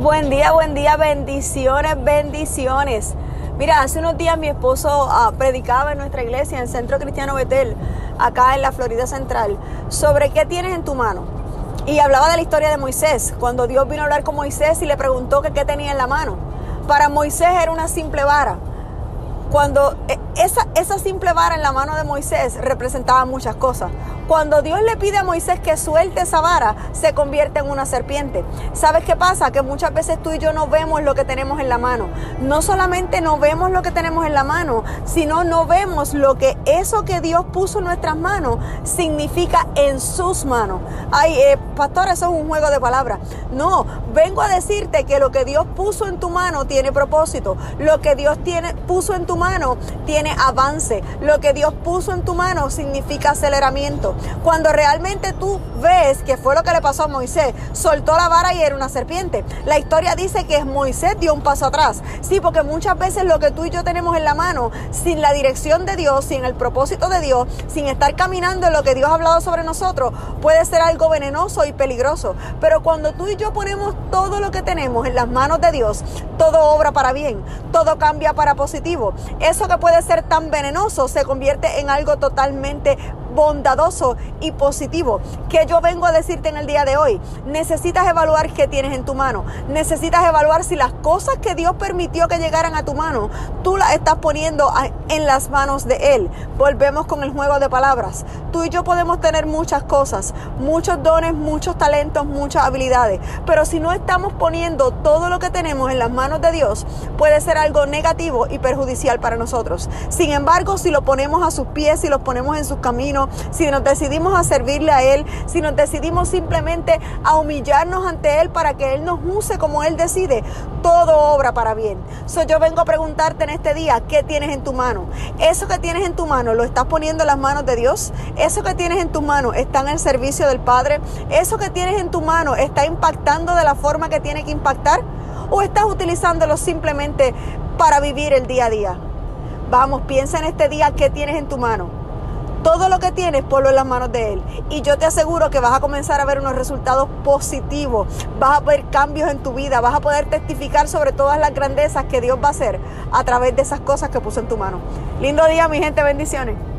Buen día, buen día, bendiciones, bendiciones. Mira, hace unos días mi esposo uh, predicaba en nuestra iglesia, en el Centro Cristiano Betel, acá en la Florida Central, sobre qué tienes en tu mano. Y hablaba de la historia de Moisés, cuando Dios vino a hablar con Moisés y le preguntó qué tenía en la mano. Para Moisés era una simple vara. Cuando eh, esa, esa simple vara en la mano de Moisés representaba muchas cosas. Cuando Dios le pide a Moisés que suelte esa vara, se convierte en una serpiente. ¿Sabes qué pasa? Que muchas veces tú y yo no vemos lo que tenemos en la mano. No solamente no vemos lo que tenemos en la mano, sino no vemos lo que eso que Dios puso en nuestras manos significa en sus manos. Ay, eh, pastor, eso es un juego de palabras. No, vengo a decirte que lo que Dios puso en tu mano tiene propósito. Lo que Dios tiene, puso en tu mano tiene avance. Lo que Dios puso en tu mano significa aceleramiento. Cuando realmente tú ves que fue lo que le pasó a Moisés, soltó la vara y era una serpiente. La historia dice que Moisés dio un paso atrás. Sí, porque muchas veces lo que tú y yo tenemos en la mano, sin la dirección de Dios, sin el propósito de Dios, sin estar caminando en lo que Dios ha hablado sobre nosotros, puede ser algo venenoso y peligroso. Pero cuando tú y yo ponemos todo lo que tenemos en las manos de Dios, todo obra para bien, todo cambia para positivo. Eso que puede ser tan venenoso se convierte en algo totalmente bondadoso y positivo que yo vengo a decirte en el día de hoy. Necesitas evaluar qué tienes en tu mano. Necesitas evaluar si las cosas que Dios permitió que llegaran a tu mano, tú las estás poniendo en las manos de Él. Volvemos con el juego de palabras. Tú y yo podemos tener muchas cosas, muchos dones, muchos talentos, muchas habilidades, pero si no estamos poniendo todo lo que tenemos en las manos de Dios, puede ser algo negativo y perjudicial para nosotros. Sin embargo, si lo ponemos a sus pies, si los ponemos en sus caminos, si nos decidimos a servirle a Él, si nos decidimos simplemente a humillarnos ante Él para que Él nos use como Él decide, todo obra para bien. So, yo vengo a preguntarte en este día, ¿qué tienes en tu mano? Eso que tienes en tu mano, ¿lo estás poniendo en las manos de Dios? Eso que tienes en tu mano está en el servicio del Padre. Eso que tienes en tu mano está impactando de la forma que tiene que impactar. ¿O estás utilizándolo simplemente para vivir el día a día? Vamos, piensa en este día qué tienes en tu mano. Todo lo que tienes, ponlo en las manos de Él. Y yo te aseguro que vas a comenzar a ver unos resultados positivos. Vas a ver cambios en tu vida. Vas a poder testificar sobre todas las grandezas que Dios va a hacer a través de esas cosas que puso en tu mano. Lindo día, mi gente. Bendiciones.